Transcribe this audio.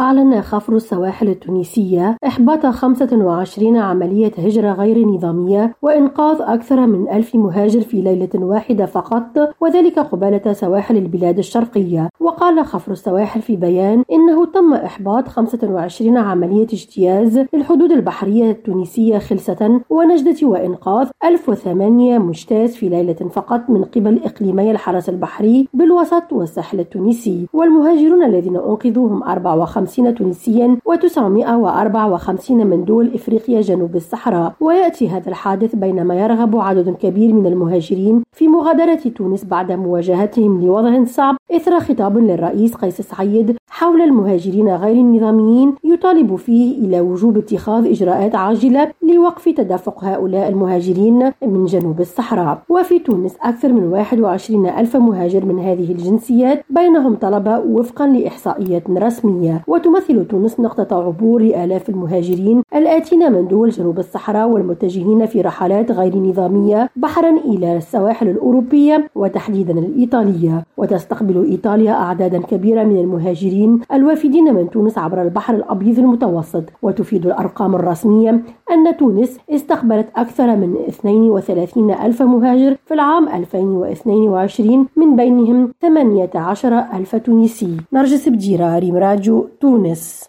أعلن خفر السواحل التونسية إحباط 25 عملية هجرة غير نظامية وإنقاذ أكثر من ألف مهاجر في ليلة واحدة فقط وذلك قبالة سواحل البلاد الشرقية. وقال خفر السواحل في بيان إنه تم إحباط 25 عملية اجتياز للحدود البحرية التونسية خلسة ونجدة وإنقاذ 1008 مجتاز في ليلة فقط من قبل إقليمي الحرس البحري بالوسط والساحل التونسي. والمهاجرون الذين أنقذوا هم 54 وخمسين تونسيا و954 من دول إفريقيا جنوب الصحراء. ويأتي هذا الحادث بينما يرغب عدد كبير من المهاجرين في مغادرة تونس بعد مواجهتهم لوضع صعب إثر خطاب للرئيس قيس سعيد حول المهاجرين غير النظاميين يطالب فيه إلى وجوب اتخاذ إجراءات عاجلة لوقف تدفق هؤلاء المهاجرين من جنوب الصحراء. وفي تونس أكثر من 21 ألف مهاجر من هذه الجنسيات بينهم طلبة وفقا لإحصائيات رسمية. وتمثل تونس نقطة عبور لآلاف المهاجرين الآتين من دول جنوب الصحراء والمتجهين في رحلات غير نظامية بحرا إلى السواحل الأوروبية وتحديدا الإيطالية. وتستقبل إيطاليا أعدادا كبيرة من المهاجرين الوافدين من تونس عبر البحر الأبيض المتوسط. وتفيد الأرقام الرسمية أن تونس استقبلت أكثر من 32 ألف مهاجر في العام 2022 من بينهم 18 ألف تونسي. نرجس بديرة ريم راجو تونس